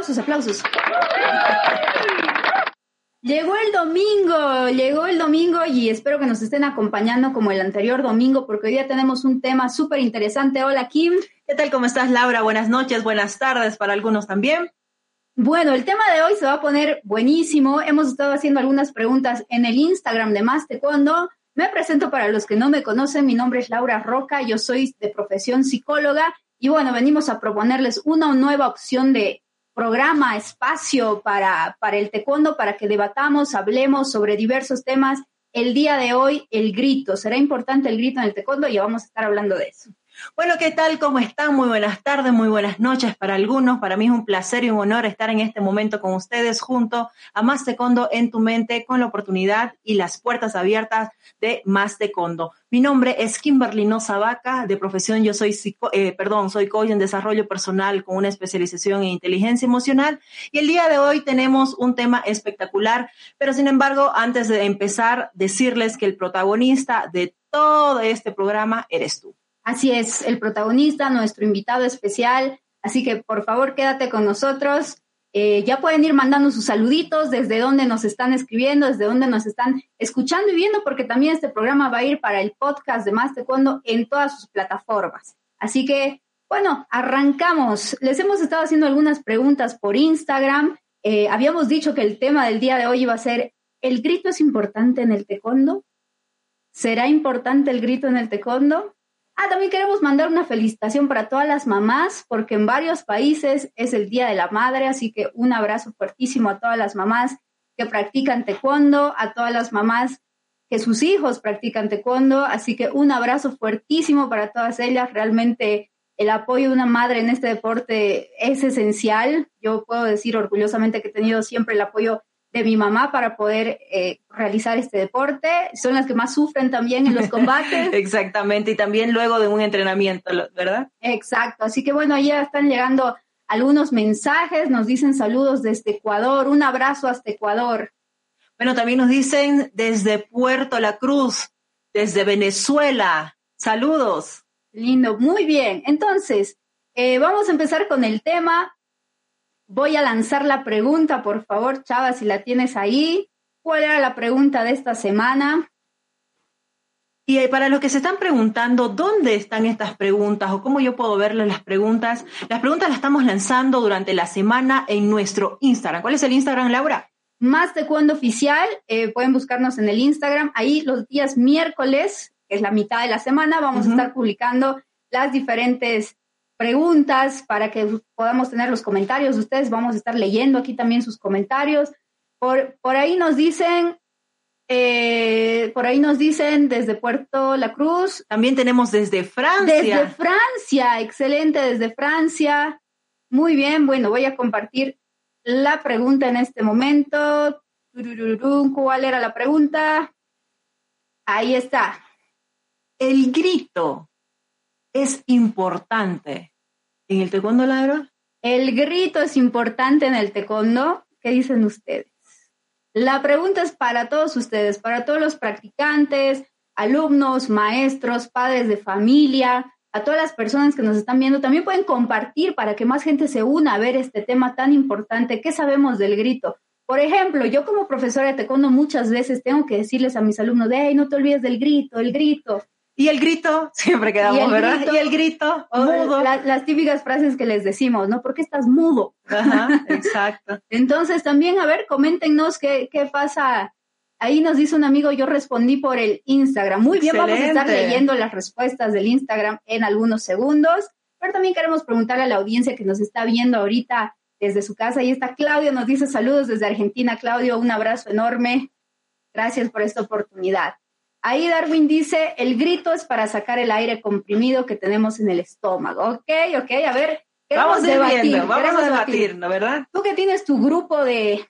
aplausos, aplausos. Llegó el domingo, llegó el domingo y espero que nos estén acompañando como el anterior domingo porque hoy día tenemos un tema súper interesante. Hola Kim. ¿Qué tal? ¿Cómo estás Laura? Buenas noches, buenas tardes para algunos también. Bueno, el tema de hoy se va a poner buenísimo. Hemos estado haciendo algunas preguntas en el Instagram de Más Taekwondo. Me presento para los que no me conocen, mi nombre es Laura Roca, yo soy de profesión psicóloga y bueno, venimos a proponerles una nueva opción de programa, espacio para, para el taekwondo, para que debatamos, hablemos sobre diversos temas. El día de hoy, el grito. ¿Será importante el grito en el taekwondo? Y vamos a estar hablando de eso. Bueno, ¿qué tal? ¿Cómo están? Muy buenas tardes, muy buenas noches para algunos. Para mí es un placer y un honor estar en este momento con ustedes junto a Más Taekwondo en tu mente con la oportunidad y las puertas abiertas de Más Taekwondo. Mi nombre es Kimberly Noza Vaca, de profesión yo soy, eh, perdón, soy coach en desarrollo personal con una especialización en inteligencia emocional y el día de hoy tenemos un tema espectacular, pero sin embargo, antes de empezar, decirles que el protagonista de todo este programa eres tú. Así es, el protagonista, nuestro invitado especial. Así que por favor quédate con nosotros. Eh, ya pueden ir mandando sus saluditos desde donde nos están escribiendo, desde donde nos están escuchando y viendo, porque también este programa va a ir para el podcast de Más Taekwondo en todas sus plataformas. Así que, bueno, arrancamos. Les hemos estado haciendo algunas preguntas por Instagram. Eh, habíamos dicho que el tema del día de hoy iba a ser, ¿el grito es importante en el taekwondo? ¿Será importante el grito en el taekwondo? Ah, también queremos mandar una felicitación para todas las mamás, porque en varios países es el Día de la Madre, así que un abrazo fuertísimo a todas las mamás que practican taekwondo, a todas las mamás que sus hijos practican taekwondo, así que un abrazo fuertísimo para todas ellas. Realmente el apoyo de una madre en este deporte es esencial. Yo puedo decir orgullosamente que he tenido siempre el apoyo de mi mamá para poder eh, realizar este deporte. Son las que más sufren también en los combates. Exactamente, y también luego de un entrenamiento, ¿verdad? Exacto, así que bueno, ya están llegando algunos mensajes, nos dicen saludos desde Ecuador, un abrazo hasta Ecuador. Bueno, también nos dicen desde Puerto La Cruz, desde Venezuela, saludos. Lindo, muy bien. Entonces, eh, vamos a empezar con el tema. Voy a lanzar la pregunta, por favor, Chava, si la tienes ahí. ¿Cuál era la pregunta de esta semana? Y eh, para los que se están preguntando dónde están estas preguntas o cómo yo puedo verles las preguntas, las preguntas las estamos lanzando durante la semana en nuestro Instagram. ¿Cuál es el Instagram, Laura? Más de cuando oficial, eh, pueden buscarnos en el Instagram. Ahí los días miércoles, que es la mitad de la semana, vamos a estar publicando las diferentes preguntas para que podamos tener los comentarios de ustedes. Vamos a estar leyendo aquí también sus comentarios. Por, por ahí nos dicen, eh, por ahí nos dicen desde Puerto La Cruz. También tenemos desde Francia. Desde Francia, excelente, desde Francia. Muy bien, bueno, voy a compartir la pregunta en este momento. ¿Cuál era la pregunta? Ahí está. El grito es importante ¿En el taekwondo, Laura? El grito es importante en el taekwondo. ¿Qué dicen ustedes? La pregunta es para todos ustedes, para todos los practicantes, alumnos, maestros, padres de familia, a todas las personas que nos están viendo. También pueden compartir para que más gente se una a ver este tema tan importante. ¿Qué sabemos del grito? Por ejemplo, yo como profesora de taekwondo muchas veces tengo que decirles a mis alumnos, hey, no te olvides del grito, el grito. Y el grito, siempre quedamos, ¿verdad? y el grito, mudo. las típicas frases que les decimos, ¿no? ¿Por qué estás mudo? Ajá, exacto. Entonces, también, a ver, coméntenos qué, qué pasa. Ahí nos dice un amigo, yo respondí por el Instagram. Muy bien, vamos a estar leyendo las respuestas del Instagram en algunos segundos. Pero también queremos preguntarle a la audiencia que nos está viendo ahorita desde su casa. Ahí está Claudio, nos dice saludos desde Argentina. Claudio, un abrazo enorme. Gracias por esta oportunidad. Ahí Darwin dice, el grito es para sacar el aire comprimido que tenemos en el estómago. Ok, ok, a ver. Vamos debatir, vamos a debatir, ¿no verdad? Tú que tienes tu grupo de,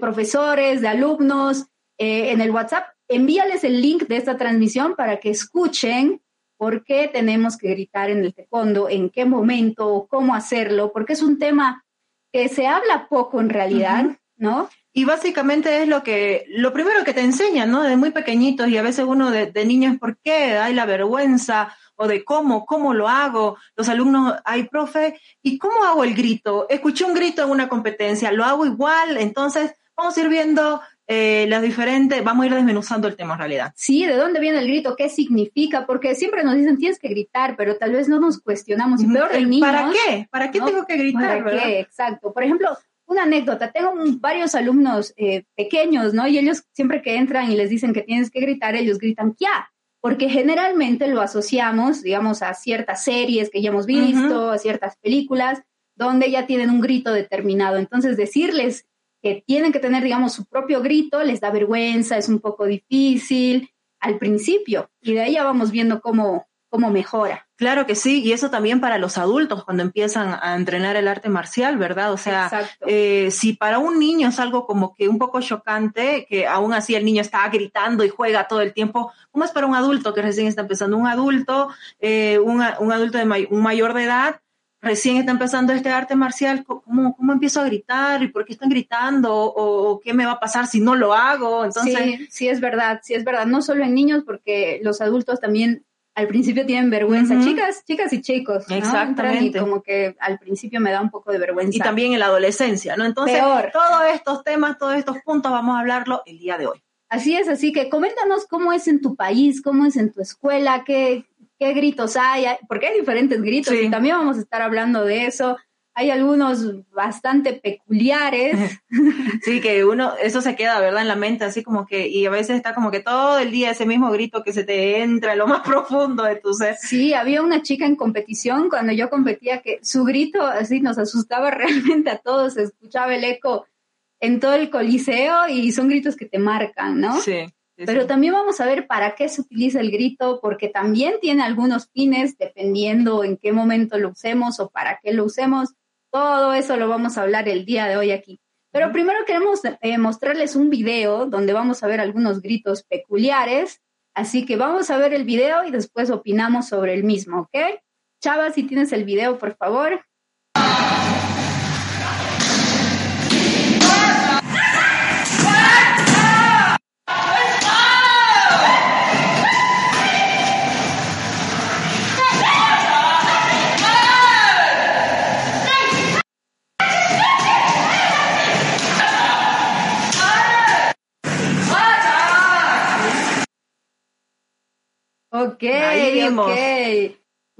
profesores, de alumnos eh, en el WhatsApp, envíales el link de esta transmisión para que escuchen por qué tenemos que gritar en el taekwondo, en qué momento, cómo hacerlo, porque es un tema que se habla poco en realidad, ¿no? Y básicamente es lo que, lo primero que te enseñan, ¿no? De muy pequeñitos y a veces uno de, de niño es por qué hay la vergüenza o de cómo, cómo lo hago. Los alumnos, hay profe, ¿y cómo hago el grito? Escuché un grito en una competencia, lo hago igual, entonces vamos a ir viendo eh, las diferentes, vamos a ir desmenuzando el tema en realidad. Sí, ¿de dónde viene el grito? ¿Qué significa? Porque siempre nos dicen tienes que gritar, pero tal vez no nos cuestionamos. Y peor de niños. ¿Para qué? ¿Para qué tengo que gritar? ¿Para qué? Exacto. Por ejemplo, una anécdota, tengo varios alumnos eh, pequeños, ¿no? Y ellos siempre que entran y les dicen que tienes que gritar, ellos gritan ¡ya! Porque generalmente lo asociamos, digamos, a ciertas series que ya hemos visto, a ciertas películas, donde ya tienen un grito determinado. Entonces, decirles que tienen que tener, digamos, su propio grito, les da vergüenza, es un poco difícil al principio y de ahí ya vamos viendo cómo, cómo mejora. Claro que sí, y eso también para los adultos cuando empiezan a entrenar el arte marcial, ¿verdad? O sea, eh, si para un niño es algo como que un poco chocante, que aún así el niño está gritando y juega todo el tiempo, ¿cómo es para un adulto que recién está empezando? Un adulto, eh, un, adulto de un mayor de edad, recién está empezando este arte marcial, ¿cómo, cómo empiezo a gritar? ¿Y por qué están gritando? ¿O, qué me va a pasar si no lo hago? Entonces... Sí, sí, es verdad, sí es verdad. No solo en niños, porque los adultos también al principio tienen vergüenza. Chicas, chicas y chicos. Exactamente. Y como que al principio me da un poco de vergüenza. Y también en la adolescencia, ¿no? Entonces, todos estos temas, todos estos puntos vamos a hablarlo el día de hoy. Así es, así que coméntanos cómo es en tu país, cómo es en tu escuela, qué, qué gritos hay, porque hay diferentes gritos y también vamos a estar hablando de eso. Hay algunos bastante peculiares. Sí, que uno, eso se queda, ¿verdad? En la mente, así como que, y a veces está como que todo el día ese mismo grito que se te entra en lo más profundo de tu ser. Sí, había una chica en competición cuando yo competía que su grito así nos asustaba realmente a todos, se escuchaba el eco en todo el coliseo y son gritos que te marcan, ¿no? Sí. Pero también vamos a ver para qué se utiliza el grito, porque también tiene algunos fines dependiendo en qué momento lo usemos o para qué lo usemos. Todo eso lo vamos a hablar el día de hoy aquí. Pero primero queremos eh, mostrarles un video donde vamos a ver algunos gritos peculiares. Así que vamos a ver el video y después opinamos sobre el mismo, ¿ok? Chava, si tienes el video, por favor.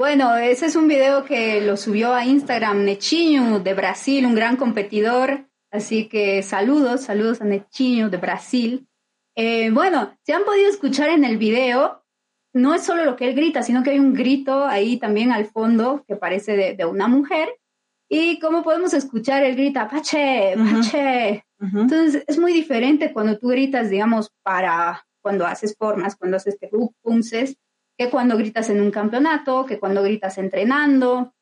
Bueno, ese es un video que lo subió a Instagram Nechinho de Brasil, un gran competidor. Así que saludos, saludos a Nechinho de Brasil. Eh, bueno, se han podido escuchar en el video, no es solo lo que él grita, sino que hay un grito ahí también al fondo que parece de, una mujer. Y como podemos escuchar, él grita, Pache, Pache. Entonces es muy diferente cuando tú gritas, digamos, para cuando haces formas, cuando haces te punces, que cuando gritas en un campeonato, que cuando gritas entrenando.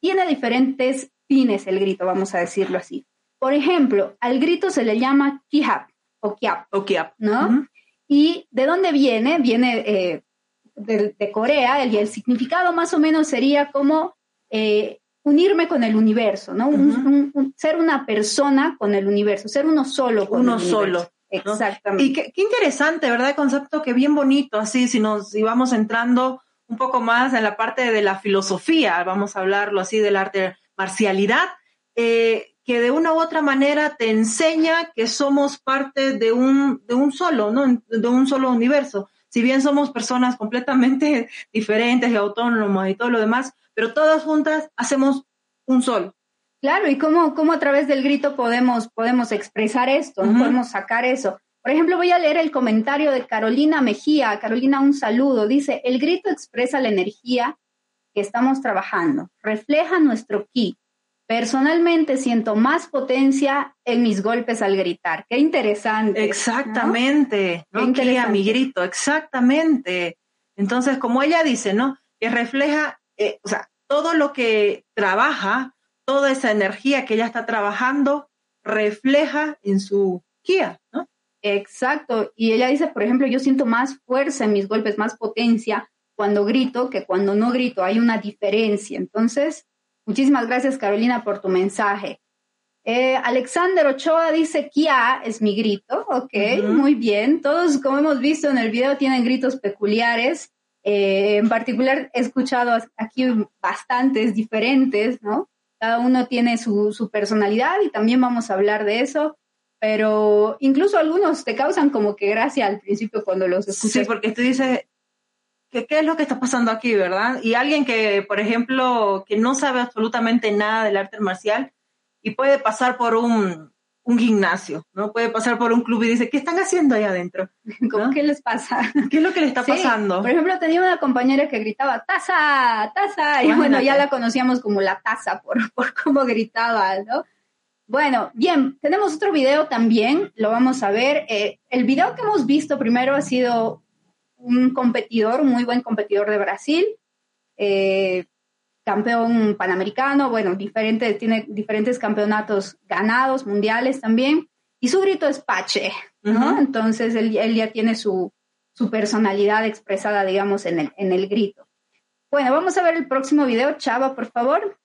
tiene diferentes fines el grito, vamos a decirlo así. Por ejemplo, al grito se le llama kihap o kiap, o kiap. ¿no? ¿Y de dónde viene? Viene eh, de, Corea y el, significado más o menos sería como eh, unirme con el universo, ¿no? ser una persona con el universo, ser uno solo con uno solo. Exactamente. Y qué, interesante, ¿verdad? El concepto que bien bonito, así, si nos íbamos entrando un poco más en la parte de la filosofía, vamos a hablarlo así, del arte marcialidad, eh, que de una u otra manera te enseña que somos parte de un, de un solo, ¿no? De un solo universo. Si bien somos personas completamente diferentes y autónomas y todo lo demás, pero todas juntas hacemos un solo. Claro, y cómo, cómo a través del grito podemos, podemos expresar esto, podemos sacar eso. Por ejemplo, voy a leer el comentario de Carolina Mejía. Carolina, un saludo. Dice, el grito expresa la energía que estamos trabajando, refleja nuestro ki. Personalmente siento más potencia en mis golpes al gritar. Qué interesante. Exactamente. ¿no? a mi grito, exactamente. Entonces, como ella dice, ¿no? Que refleja, eh, o sea, todo lo que trabaja toda esa energía que ella está trabajando refleja en su Kia, ¿no? Exacto. Y ella dice, por ejemplo, yo siento más fuerza en mis golpes, más potencia cuando grito que cuando no grito. Hay una diferencia. Entonces, muchísimas gracias, Carolina, por tu mensaje. Eh, Alexander Ochoa dice, Kia es mi grito. Ok, muy bien. Todos, como hemos visto en el video, tienen gritos peculiares. Eh, en particular, he escuchado aquí bastantes diferentes, ¿no? Cada uno tiene su, su personalidad y también vamos a hablar de eso pero incluso algunos te causan como que gracia al principio cuando los escuchas. Sí, porque tú dices, ¿qué, ¿qué es lo que está pasando aquí, verdad? Y alguien que, por ejemplo, que no sabe absolutamente nada del arte marcial y puede pasar por un, un gimnasio, ¿no? Puede pasar por un club y dice, ¿qué están haciendo ahí adentro? ¿Qué les pasa? ¿Qué es lo que le está pasando? Por ejemplo, tenía una compañera que gritaba, taza, taza, y bueno, ya la conocíamos como la taza por, por cómo gritaba, ¿no? Bueno, bien, tenemos otro video también, lo vamos a ver. Eh, el video que hemos visto primero ha sido un competidor, un muy buen competidor de Brasil, eh, campeón panamericano, bueno, diferente, tiene diferentes campeonatos ganados, mundiales también, y su grito es Pache, ¿no? Entonces él, ya tiene su, su, personalidad expresada, digamos, en el, en el grito. Bueno, vamos a ver el próximo video, Chava, por favor.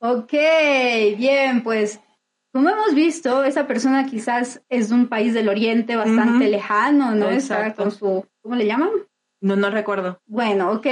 Ok, bien, pues como hemos visto, esa persona quizás es de un país del oriente bastante lejano, ¿no? Está con su, ¿cómo le llaman? No, no recuerdo. Bueno, ok.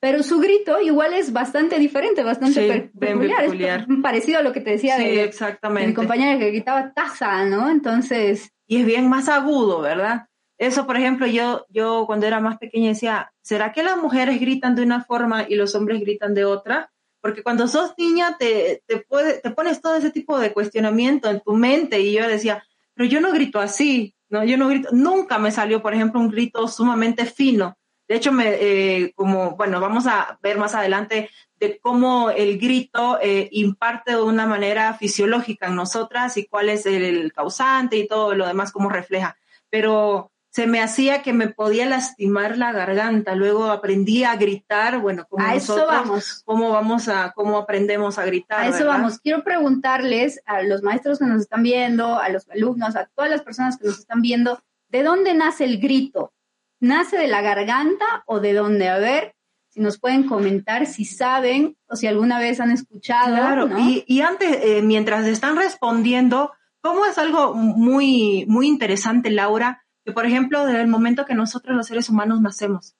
Pero su grito igual es bastante diferente, bastante peculiar. Es parecido a lo que te decía de, exactamente. mi compañera que gritaba taza, ¿no? Entonces. Y es bien más agudo, ¿verdad? Eso, por ejemplo, yo, yo cuando era más pequeña decía, ¿será que las mujeres gritan de una forma y los hombres gritan de otra? Porque cuando sos niña te, te, puede, te pones todo ese tipo de cuestionamiento en tu mente y yo decía, pero yo no grito así, ¿no? Yo no grito, nunca me salió, por ejemplo, un grito sumamente fino. De hecho, me, eh, como, bueno, vamos a ver más adelante de cómo el grito eh, imparte de una manera fisiológica en nosotras y cuál es el causante y todo lo demás, cómo refleja. Pero se me hacía que me podía lastimar la garganta. Luego aprendí a gritar, bueno, como a eso vamos. cómo vamos a, cómo aprendemos a gritar. A eso vamos. Quiero preguntarles a los maestros que nos están viendo, a los alumnos, a todas las personas que nos están viendo, ¿de dónde nace el grito? ¿Nace de la garganta o de dónde? A ver, si nos pueden comentar si saben o si alguna vez han escuchado. Claro, y, y, antes, eh, mientras están respondiendo, ¿cómo es algo muy, muy interesante, Laura? Que, por ejemplo, desde el momento que nosotros los seres humanos nacemos,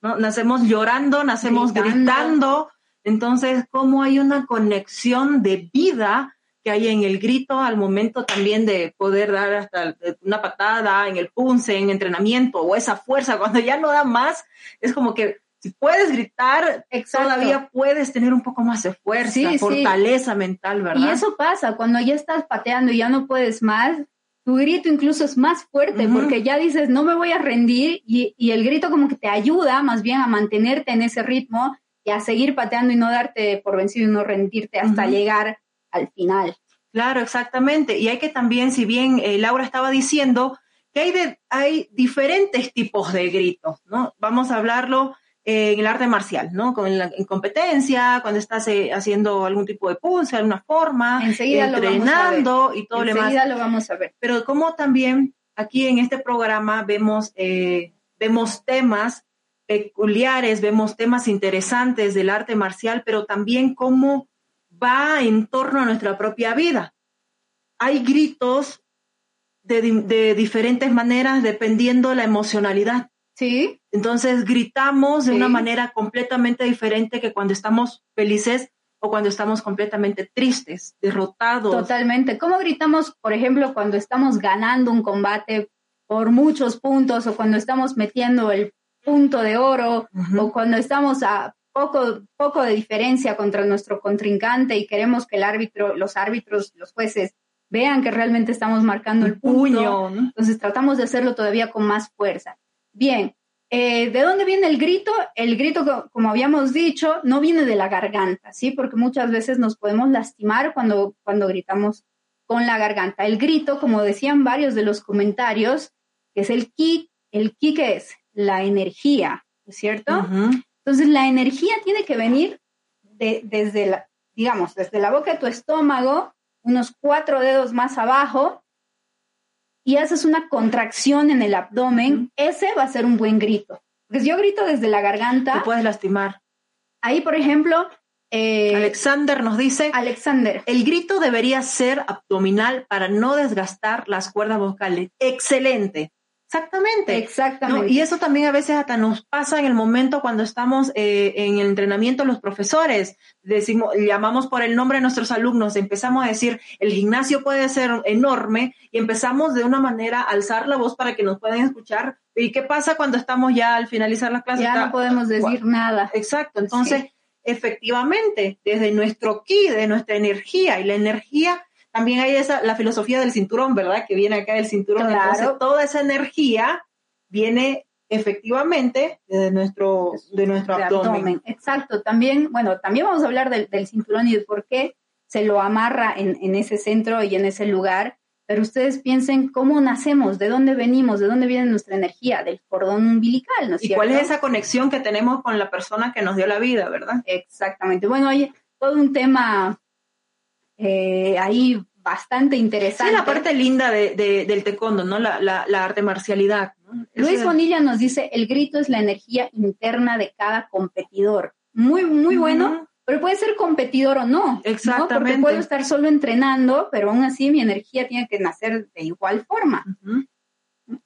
¿no? Nacemos llorando, nacemos gritando. Entonces, ¿cómo hay una conexión de vida que hay en el grito al momento también de poder dar hasta una patada en el punce, en entrenamiento, o esa fuerza, cuando ya no da más, es como que si puedes gritar, todavía puedes tener un poco más de fuerza, fortaleza mental, ¿verdad? Y eso pasa cuando ya estás pateando y ya no puedes más, tu grito incluso es más fuerte porque ya dices, no me voy a rendir y, el grito como que te ayuda más bien a mantenerte en ese ritmo y a seguir pateando y no darte por vencido y no rendirte hasta llegar al final. Claro, exactamente. Y hay que también, si bien eh, Laura estaba diciendo, que hay, hay diferentes tipos de gritos, ¿no? Vamos a hablarlo en el arte marcial, ¿no? Con la, en competencia, cuando estás eh, haciendo algún tipo de pulse, alguna forma, entrenando y todo lo demás. Enseguida lo vamos a ver. Pero como también aquí en este programa vemos, eh, vemos temas peculiares, vemos temas interesantes del arte marcial, pero también cómo va en torno a nuestra propia vida. Hay gritos de, de diferentes maneras dependiendo de la emocionalidad. Sí. Entonces gritamos de una manera completamente diferente que cuando estamos felices o cuando estamos completamente tristes, derrotados. Totalmente. ¿Cómo gritamos, por ejemplo, cuando estamos ganando un combate por muchos puntos o cuando estamos metiendo el punto de oro o cuando estamos a poco, poco de diferencia contra nuestro contrincante y queremos que el árbitro, los árbitros, los jueces vean que realmente estamos marcando el puño. Entonces tratamos de hacerlo todavía con más fuerza. Bien, eh, ¿de dónde viene el grito? El grito, como habíamos dicho, no viene de la garganta, ¿sí? Porque muchas veces nos podemos lastimar cuando, cuando gritamos con la garganta. El grito, como decían varios de los comentarios, es el ki, el ki que es la energía, ¿es cierto? Entonces la energía tiene que venir de, desde la, digamos, desde la boca de tu estómago, unos cuatro dedos más abajo, y haces una contracción en el abdomen, ese va a ser un buen grito. Porque si yo grito desde la garganta... Te puedes lastimar. Ahí, por ejemplo, eh, Alexander nos dice, Alexander, el grito debería ser abdominal para no desgastar las cuerdas vocales. Excelente. Exactamente. Exactamente. y eso también a veces hasta nos pasa en el momento cuando estamos eh, en el entrenamiento los profesores. Decimos, llamamos por el nombre de nuestros alumnos, empezamos a decir, el gimnasio puede ser enorme y empezamos de una manera a alzar la voz para que nos puedan escuchar. ¿Y qué pasa cuando estamos ya al finalizar la clase? Ya no podemos decir nada. Exacto. Entonces, efectivamente, desde nuestro ki, de nuestra energía y la energía también hay esa, la filosofía del cinturón, ¿verdad? Que viene acá del cinturón. Entonces, toda esa energía viene efectivamente de nuestro, de nuestro abdomen. Exacto. También, bueno, también vamos a hablar del, cinturón y de por qué se lo amarra en, en, ese centro y en ese lugar. Pero ustedes piensen cómo nacemos, de dónde venimos, de dónde viene nuestra energía, del cordón umbilical, ¿no es ¿Y cuál es esa conexión que tenemos con la persona que nos dio la vida, verdad? Exactamente. Bueno, hay todo un tema eh, ahí bastante interesante. Sí, la parte linda de, del taekwondo, ¿no? La, la, arte marcialidad. Luis Bonilla nos dice, el grito es la energía interna de cada competidor. Muy, muy bueno, pero puede ser competidor o no. Exactamente. Porque puedo estar solo entrenando, pero aún así mi energía tiene que nacer de igual forma.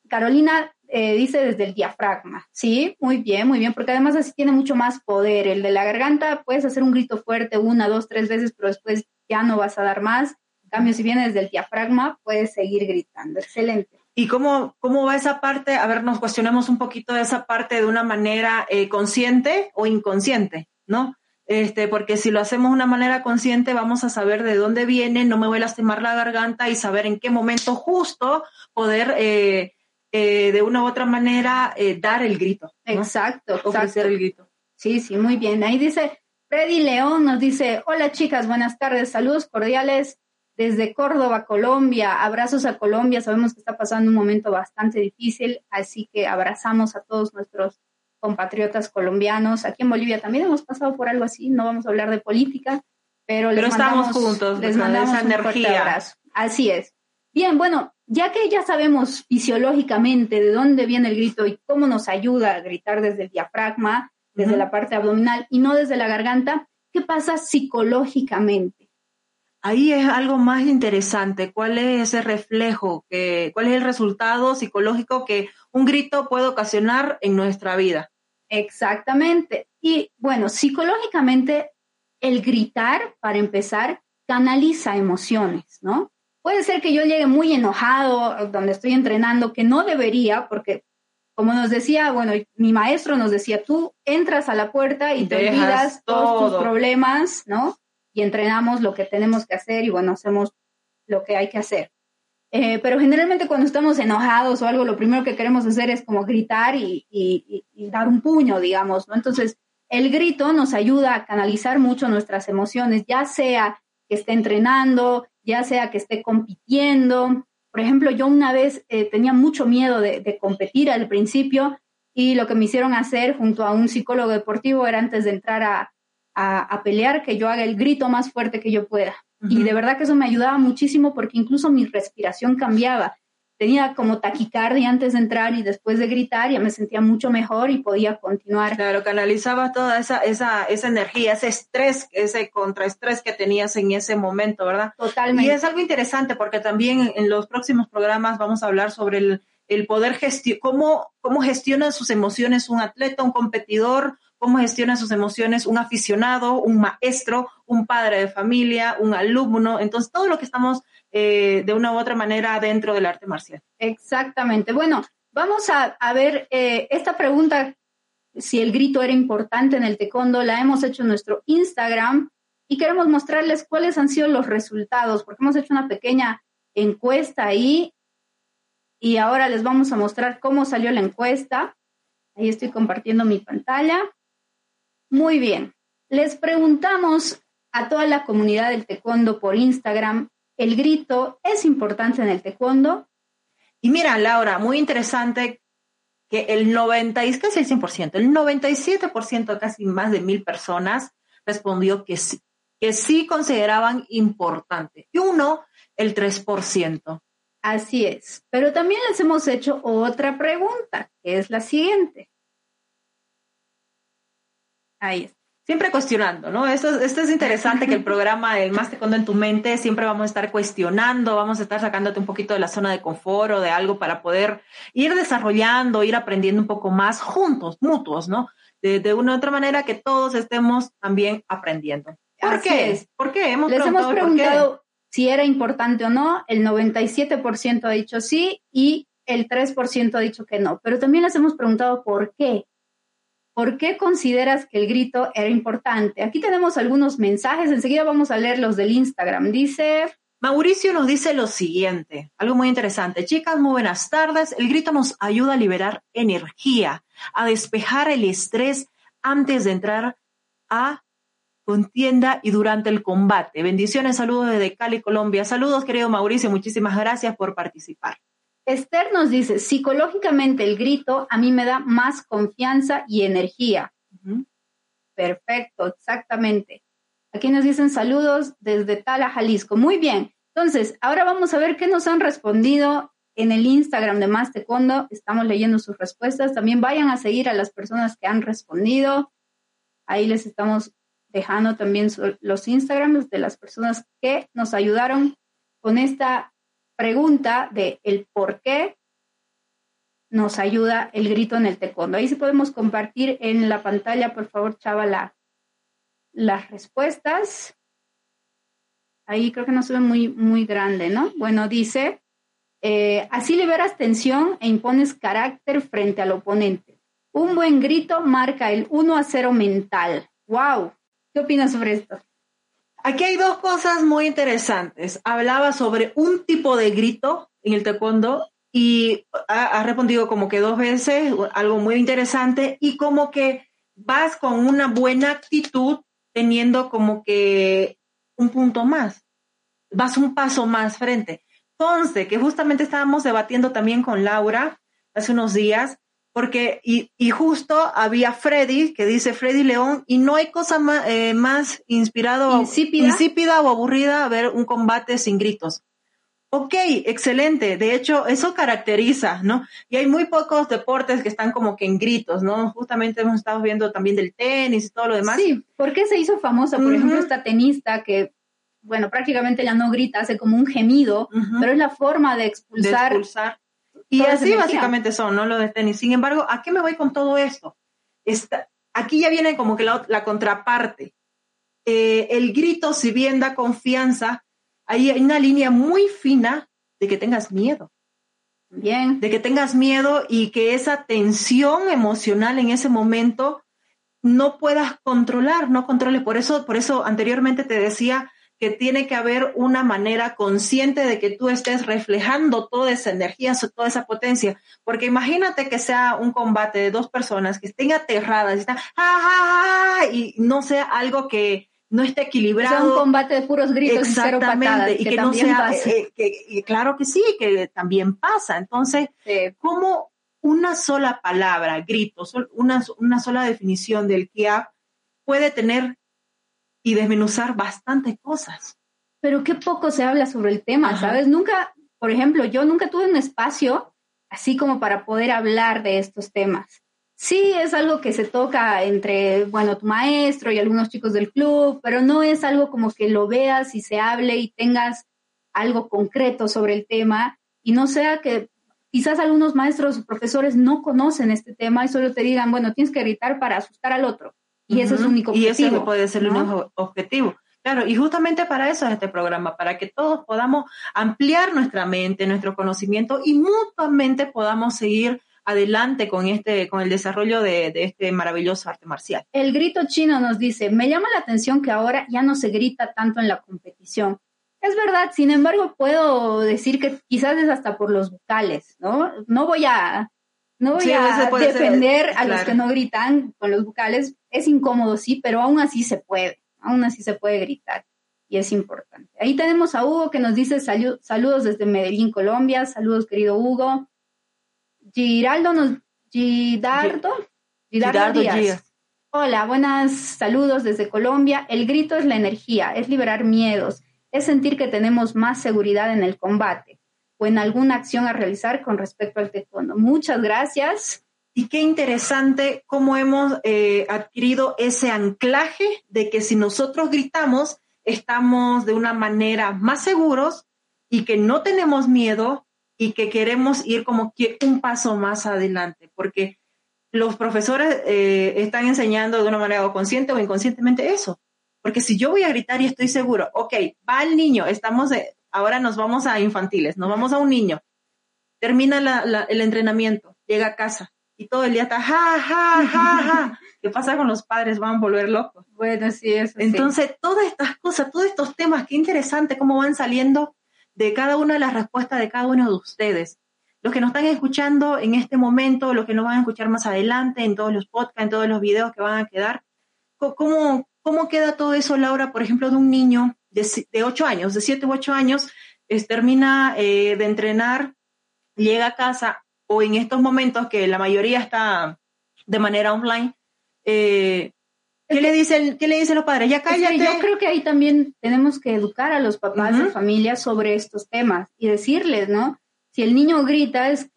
Carolina eh, dice desde el diafragma. Sí, muy bien, muy bien, porque además así tiene mucho más poder. El de la garganta puedes hacer un grito fuerte una, dos, tres veces, pero después ya no vas a dar más. En cambio, si vienes del diafragma, puedes seguir gritando. Excelente. ¿Y cómo, cómo va esa parte? A ver, nos cuestionemos un poquito de esa parte de una manera eh, consciente o inconsciente, ¿no? Este, porque si lo hacemos de una manera consciente, vamos a saber de dónde viene, no me voy a lastimar la garganta y saber en qué momento justo poder eh, eh, de una u otra manera dar el grito. Exacto, ofrecer el grito. Sí, sí, muy bien. Ahí dice, Freddy León nos dice, hola chicas, buenas tardes, saludos cordiales desde Córdoba, Colombia. Abrazos a Colombia, sabemos que está pasando un momento bastante difícil, así que abrazamos a todos nuestros compatriotas colombianos. Aquí en Bolivia también hemos pasado por algo así, no vamos a hablar de política, pero, les estamos juntos, les mandamos esa energía. abrazo. Así es. Bien, bueno, ya que ya sabemos fisiológicamente de dónde viene el grito y cómo nos ayuda a gritar desde el diafragma, desde la parte abdominal y no desde la garganta, ¿qué pasa psicológicamente? Ahí es algo más interesante. ¿Cuál es ese reflejo? Que, ¿Cuál es el resultado psicológico que un grito puede ocasionar en nuestra vida? Exactamente. Y bueno, psicológicamente, el gritar, para empezar, canaliza emociones, ¿no? Puede ser que yo llegue muy enojado donde estoy entrenando, que no debería, porque como nos decía, bueno, mi maestro nos decía, tú entras a la puerta y te olvidas todos tus problemas, ¿no? Y entrenamos lo que tenemos que hacer y bueno, hacemos lo que hay que hacer. Eh, pero generalmente cuando estamos enojados o algo, lo primero que queremos hacer es como gritar y, dar un puño, digamos, ¿no? Entonces, el grito nos ayuda a canalizar mucho nuestras emociones, ya sea que esté entrenando, ya sea que esté compitiendo, por ejemplo, yo una vez eh, tenía mucho miedo de, competir al principio y lo que me hicieron hacer junto a un psicólogo deportivo era antes de entrar a, pelear que yo haga el grito más fuerte que yo pueda. Y de verdad que eso me ayudaba muchísimo porque incluso mi respiración cambiaba tenía como taquicardia antes de entrar y después de gritar, ya me sentía mucho mejor y podía continuar. Claro, canalizaba toda esa, esa, esa energía, ese estrés, ese contraestrés que tenías en ese momento, ¿verdad? Totalmente. Y es algo interesante porque también en los próximos programas vamos a hablar sobre el, el poder gestionar, cómo, cómo gestiona sus emociones un atleta, un competidor, cómo gestiona sus emociones un aficionado, un maestro, un padre de familia, un alumno. Entonces, todo lo que estamos eh, de una u otra manera dentro del arte marcial. Exactamente. Bueno, vamos a, ver eh, esta pregunta, si el grito era importante en el taekwondo, la hemos hecho en nuestro Instagram y queremos mostrarles cuáles han sido los resultados, porque hemos hecho una pequeña encuesta ahí y ahora les vamos a mostrar cómo salió la encuesta. Ahí estoy compartiendo mi pantalla. Muy bien. Les preguntamos a toda la comunidad del taekwondo por Instagram el grito es importante en el taekwondo. Y mira, Laura, muy interesante que el 90, es casi el 100%, el 97%, casi más de mil personas, respondió que sí, que sí consideraban importante. Y uno, el 3%. Así es. Pero también les hemos hecho otra pregunta, que es la siguiente. Ahí está. Siempre cuestionando, ¿no? Esto, esto es interesante que el programa El Más Taekwondo en tu mente, siempre vamos a estar cuestionando, vamos a estar sacándote un poquito de la zona de confort o de algo para poder ir desarrollando, ir aprendiendo un poco más juntos, mutuos, ¿no? De, una u otra manera que todos estemos también aprendiendo. ¿Por qué? ¿Por qué? Hemos Les hemos preguntado si era importante o no, el 97% ha dicho sí y el 3% ha dicho que no, pero también les hemos preguntado por qué. ¿Por qué consideras que el grito era importante? Aquí tenemos algunos mensajes, enseguida vamos a leer los del Instagram. Dice... Mauricio nos dice lo siguiente, algo muy interesante. Chicas, muy buenas tardes. El grito nos ayuda a liberar energía, a despejar el estrés antes de entrar a contienda y durante el combate. Bendiciones, saludos desde Cali, Colombia. Saludos, querido Mauricio, muchísimas gracias por participar. Esther nos dice, psicológicamente el grito a mí me da más confianza y energía. Perfecto, exactamente. Aquí nos dicen saludos desde Tala, Jalisco. Muy bien. Entonces, ahora vamos a ver qué nos han respondido en el Instagram de Más Taekwondo. Estamos leyendo sus respuestas. También vayan a seguir a las personas que han respondido. Ahí les estamos dejando también los Instagrams de las personas que nos ayudaron con esta pregunta de el por qué nos ayuda el grito en el taekwondo. Ahí sí podemos compartir en la pantalla, por favor, Chava, las respuestas. Ahí creo que no se ve muy, muy grande, ¿no? Bueno, dice, eh, así liberas tensión e impones carácter frente al oponente. Un buen grito marca el 1 a 0 mental. ¡Wow! ¿Qué opinas sobre esto? Aquí hay dos cosas muy interesantes. Hablaba sobre un tipo de grito en el taekwondo y ha, respondido como que dos veces, algo muy interesante, y como que vas con una buena actitud teniendo como que un punto más, vas un paso más frente. Entonces, que justamente estábamos debatiendo también con Laura hace unos días, porque, y, y, justo había Freddy, que dice Freddy León, y no hay cosa más, eh, más inspirado, insípida. o aburrida a ver un combate sin gritos. Ok, excelente. De hecho, eso caracteriza, ¿no? Y hay muy pocos deportes que están como que en gritos, ¿no? Justamente hemos estado viendo también del tenis y todo lo demás. Sí, ¿por qué se hizo famosa? Por ejemplo, esta tenista que, bueno, prácticamente ya no grita, hace como un gemido, pero es la forma de expulsar, de expulsar y así básicamente son, ¿no? Lo de tenis. Sin embargo, ¿a qué me voy con todo esto? aquí ya viene como que la, contraparte. Eh, el grito, si bien da confianza, ahí hay una línea muy fina de que tengas miedo. Bien. De que tengas miedo y que esa tensión emocional en ese momento no puedas controlar, no controle. Por eso, por eso anteriormente te decía que tiene que haber una manera consciente de que tú estés reflejando toda esa energía, toda esa potencia. Porque imagínate que sea un combate de dos personas que estén aterradas y, están, y no sea algo que no esté equilibrado. Sea un combate de puros gritos Exactamente, y, que, no sea, eh, que, claro que sí, que también pasa. Entonces, ¿cómo una sola palabra, grito, una, una sola definición del KIAP puede tener y desmenuzar bastantes cosas. Pero qué poco se habla sobre el tema, ¿sabes? Nunca, por ejemplo, yo nunca tuve un espacio así como para poder hablar de estos temas. Sí, es algo que se toca entre, bueno, tu maestro y algunos chicos del club, pero no es algo como que lo veas y se hable y tengas algo concreto sobre el tema y no sea que quizás algunos maestros o profesores no conocen este tema y solo te digan, bueno, tienes que gritar para asustar al otro. Y ese es el único objetivo. Y ese puede ser el único objetivo. Claro, y justamente para eso es este programa, para que todos podamos ampliar nuestra mente, nuestro conocimiento y mutuamente podamos seguir adelante con este, con el desarrollo de, de, este maravilloso arte marcial. El grito chino nos dice, me llama la atención que ahora ya no se grita tanto en la competición. Es verdad, sin embargo, puedo decir que quizás es hasta por los vocales, ¿no? No voy a, no voy a defender a los que no gritan con los vocales. Es incómodo, sí, pero aún así se puede. Aún así se puede gritar y es importante. Ahí tenemos a Hugo que nos dice saludos desde Medellín, Colombia. Saludos, querido Hugo. Giraldo nos. Girardo. Girardo, Díaz. Hola, buenas saludos desde Colombia. El grito es la energía, es liberar miedos, es sentir que tenemos más seguridad en el combate o en alguna acción a realizar con respecto al taekwondo. Muchas gracias. Y qué interesante cómo hemos eh, adquirido ese anclaje de que si nosotros gritamos, estamos de una manera más seguros y que no tenemos miedo y que queremos ir como que un paso más adelante, porque los profesores eh, están enseñando de una manera consciente o inconscientemente eso. Porque si yo voy a gritar y estoy seguro, ok, va el niño, estamos, ahora nos vamos a infantiles, nos vamos a un niño, termina el entrenamiento, llega a casa y todo el día está, ja, ja, ja, ja. ¿Qué pasa con los padres? Van a volver locos. Bueno, sí, eso Entonces, todas estas cosas, todos estos temas, qué interesante cómo van saliendo de cada una de las respuestas de cada uno de ustedes. Los que nos están escuchando en este momento, los que nos van a escuchar más adelante, en todos los podcasts, en todos los videos que van a quedar, ¿cómo, cómo queda todo eso, Laura, por ejemplo, de un niño de, de 8 años, de 7 u 8 años, termina eh, de entrenar, llega a casa o en estos momentos que la mayoría está de manera online, eh, ¿Qué le dicen, qué le dicen los padres? Ya cállate. yo creo que ahí también tenemos que educar a los papás de familia sobre estos temas y decirles, ¿no? Si el niño grita es,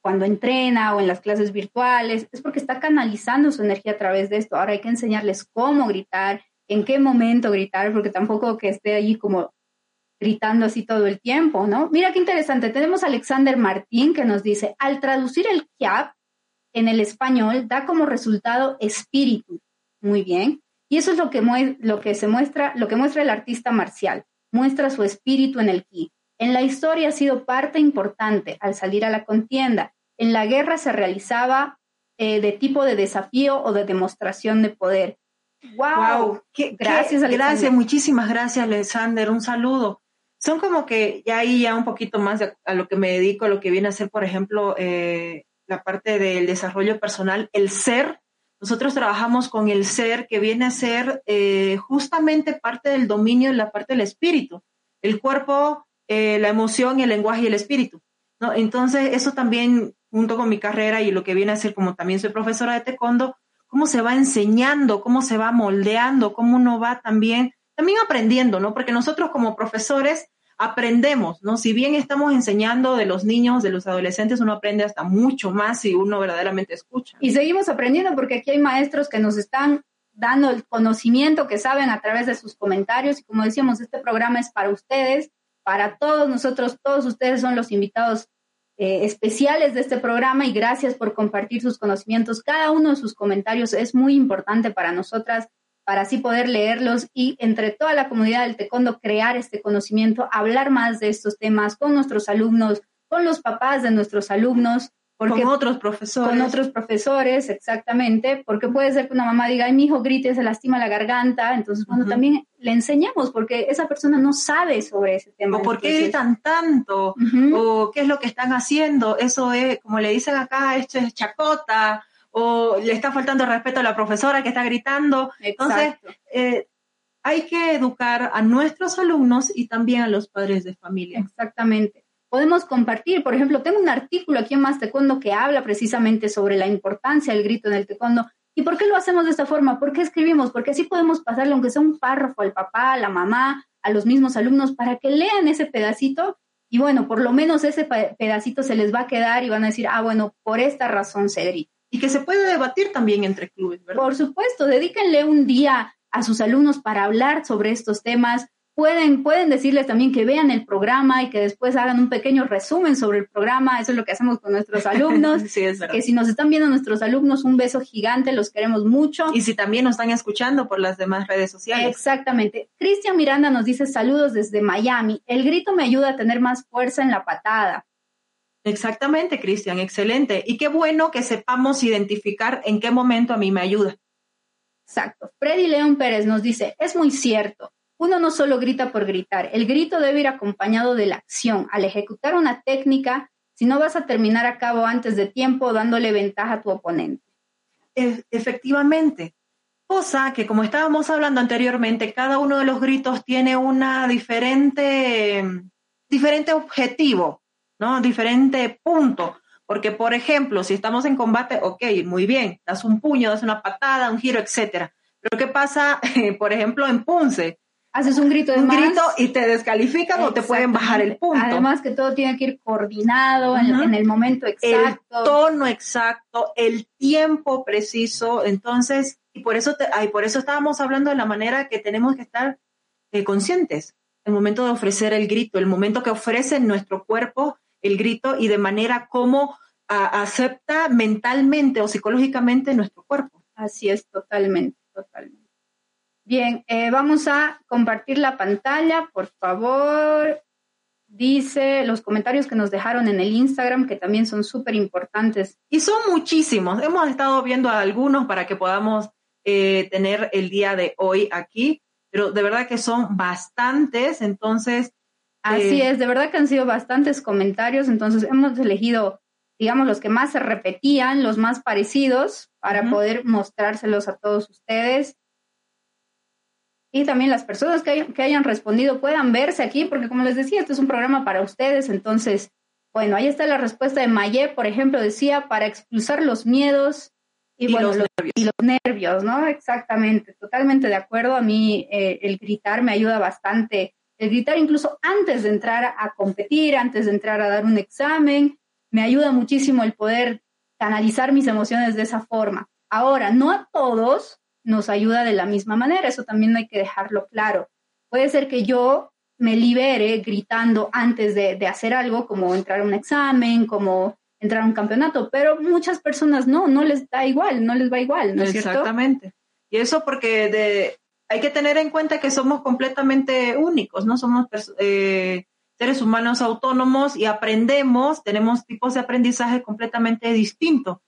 cuando entrena o en las clases virtuales, es porque está canalizando su energía a través de esto. Ahora hay que enseñarles cómo gritar, en qué momento gritar, porque tampoco que esté allí como gritando así todo el tiempo, ¿no? Mira qué interesante. Tenemos a Alexander Martín que nos dice, al traducir el kiap en el español da como resultado espíritu muy bien. Y eso es lo que, lo que se muestra, lo que muestra el artista marcial. Muestra su espíritu en el ki. En la historia ha sido parte importante al salir a la contienda. En la guerra se realizaba eh, de tipo de desafío o de demostración de poder. ¡Wow! gracias, Gracias, muchísimas gracias, Alexander. Un saludo. Son como que ya ahí ya un poquito más a lo que me dedico, a lo que viene a ser, por ejemplo, eh, la parte del desarrollo personal, el ser nosotros trabajamos con el ser que viene a ser eh, justamente parte del dominio de la parte del espíritu, el cuerpo, eh, la emoción, el lenguaje y el espíritu. ¿no? Entonces, eso también, junto con mi carrera y lo que viene a ser, como también soy profesora de taekwondo, cómo se va enseñando, cómo se va moldeando, cómo uno va también, también aprendiendo, ¿no? Porque nosotros como profesores aprendemos, ¿no? Si bien estamos enseñando de los niños, de los adolescentes, uno aprende hasta mucho más si uno verdaderamente escucha. Y seguimos aprendiendo porque aquí hay maestros que nos están dando el conocimiento que saben a través de sus comentarios y como decíamos, este programa es para ustedes, para todos nosotros, todos ustedes son los invitados eh, especiales de este programa y gracias por compartir sus conocimientos. Cada uno de sus comentarios es muy importante para nosotras para así poder leerlos y entre toda la comunidad del taekwondo crear este conocimiento, hablar más de estos temas con nuestros alumnos, con los papás de nuestros alumnos. Porque, con otros profesores. Con otros profesores, exactamente, porque puede ser que una mamá diga, ay, mi hijo grite, se lastima la garganta, entonces cuando también le enseñamos, porque esa persona no sabe sobre ese tema. O por qué gritan tanto, o qué es lo que están haciendo, eso es, como le dicen acá, esto es chacota, o le está faltando respeto a la profesora que está gritando. Entonces, eh, hay que educar a nuestros alumnos y también a los padres de familia. Exactamente. Podemos compartir, por ejemplo, tengo un artículo aquí en Más Taekwondo que habla precisamente sobre la importancia del grito en el taekwondo. ¿Y por qué lo hacemos de esta forma? ¿Por qué escribimos? Porque así podemos pasarle, aunque sea un párrafo, al papá, a la mamá, a los mismos alumnos, para que lean ese pedacito y bueno, por lo menos ese pedacito se les va a quedar y van a decir, ah, bueno, por esta razón se grita y que se puede debatir también entre clubes, ¿verdad? Por supuesto, dedíquenle un día a sus alumnos para hablar sobre estos temas. Pueden, pueden decirles también que vean el programa y que después hagan un pequeño resumen sobre el programa. Eso es lo que hacemos con nuestros alumnos. sí, es verdad. Que si nos están viendo nuestros alumnos, un beso gigante, los queremos mucho. Y si también nos están escuchando por las demás redes sociales. Exactamente. Cristian Miranda nos dice saludos desde Miami. El grito me ayuda a tener más fuerza en la patada. Exactamente, Cristian, excelente. Y qué bueno que sepamos identificar en qué momento a mí me ayuda. Exacto. Freddy León Pérez nos dice, es muy cierto, uno no solo grita por gritar, el grito debe ir acompañado de la acción. Al ejecutar una técnica, si no vas a terminar a cabo antes de tiempo dándole ventaja a tu oponente. efectivamente. Cosa que, como estábamos hablando anteriormente, cada uno de los gritos tiene una diferente, diferente objetivo. ¿No? Diferente punto. Porque, por ejemplo, si estamos en combate, ok, muy bien, das un puño, das una patada, un giro, etcétera. Pero ¿qué pasa, por ejemplo, en Punce? haces un grito de un más. grito y te descalifican o te pueden bajar el punto. Además que todo tiene que ir coordinado en, Ujú. en el momento exacto. el tono exacto, el tiempo preciso. Entonces, y por eso, te, ay, por eso estábamos hablando de la manera que tenemos que estar eh, conscientes. El momento de ofrecer el grito, el momento que ofrece nuestro cuerpo el grito y de manera como a- acepta mentalmente o psicológicamente nuestro cuerpo. Así es, totalmente, totalmente. Bien, eh, vamos a compartir la pantalla, por favor. Dice los comentarios que nos dejaron en el Instagram, que también son súper importantes. Y son muchísimos. Hemos estado viendo algunos para que podamos eh, tener el día de hoy aquí, pero de verdad que son bastantes. Entonces, Así es, de verdad que han sido bastantes comentarios, entonces hemos elegido, digamos, los que más se repetían, los más parecidos, para poder mostrárselos a todos ustedes. Y también las personas que, hay- que hayan respondido puedan verse aquí, porque como les decía, este es un programa para ustedes, entonces, bueno, ahí está la respuesta de Mayé, por ejemplo, decía, para expulsar los miedos y, y bueno, los los nervios. y los nervios, ¿no? Exactamente, totalmente de acuerdo. A mí eh, el gritar me ayuda bastante. El gritar incluso antes de entrar a competir, antes de entrar a dar un examen, me ayuda muchísimo el poder canalizar mis emociones de esa forma. Ahora, no a todos nos ayuda de la misma manera, eso también hay que dejarlo claro. Puede ser que yo me libere gritando antes de, de hacer algo, como entrar a un examen, como entrar a un campeonato, pero muchas personas no, no les da igual, no les va igual, ¿no es cierto? Exactamente. Y eso porque de, hay que tener en cuenta que somos completamente únicos, ¿no? Somos eh, seres humanos autónomos y aprendemos, tenemos tipos de aprendizaje completamente distintos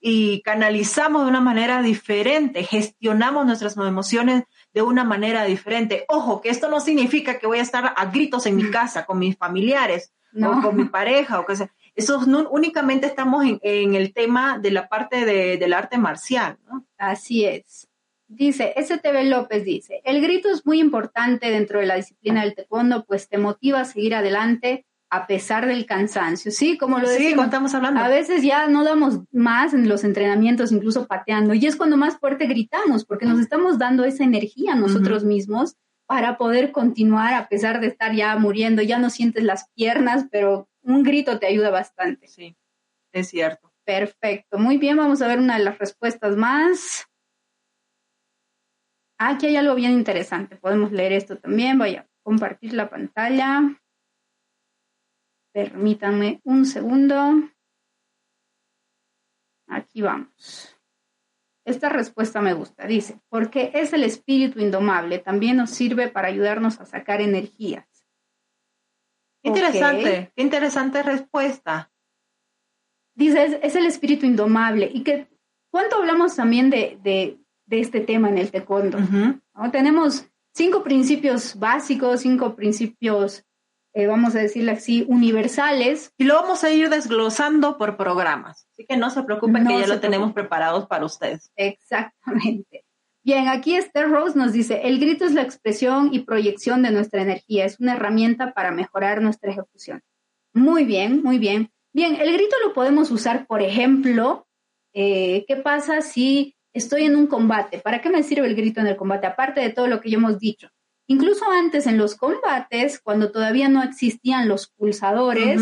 y canalizamos de una manera diferente, gestionamos nuestras emociones de una manera diferente. Ojo, que esto no significa que voy a estar a gritos en mi casa con mis familiares No. o con mi pareja o que sea. Eso no, únicamente estamos en, en el tema de la parte de- del arte marcial, ¿no? Así es. Dice, STV López dice, el grito es muy importante dentro de la disciplina del taekwondo, pues te motiva a seguir adelante a pesar del cansancio. Sí, como lo Sí, como decimos, estamos hablando. a veces ya no damos más en los entrenamientos, incluso pateando, y es cuando más fuerte gritamos, porque nos estamos dando esa energía a nosotros mismos para poder continuar a pesar de estar ya muriendo, ya no sientes las piernas, pero un grito te ayuda bastante. Sí, es cierto. Perfecto, muy bien, vamos a ver una de las respuestas más. Aquí hay algo bien interesante, podemos leer esto también, voy a compartir la pantalla. Permítanme un segundo. Aquí vamos. Esta respuesta me gusta. Dice, porque es el espíritu indomable, también nos sirve para ayudarnos a sacar energías. Qué. Interesante, qué interesante respuesta. Dice, es, es el espíritu indomable. Y que, ¿cuánto hablamos también de, de, de este tema en el taekwondo? Tenemos cinco principios básicos, cinco principios, eh, vamos a decirlo así, universales. Y lo vamos a ir desglosando por programas. Así que no se preocupen No que ya lo tenemos preocupen. preparados para ustedes. Exactamente. Bien, aquí Esther Rose nos dice, el grito es la expresión y proyección de nuestra energía, es una herramienta para mejorar nuestra ejecución. Muy bien, muy bien. Bien, el grito lo podemos usar, por ejemplo, eh, ¿qué pasa si estoy en un combate? ¿Para qué me sirve el grito en el combate? Aparte de todo lo que ya hemos dicho. Incluso antes en los combates, cuando todavía no existían los pulsadores,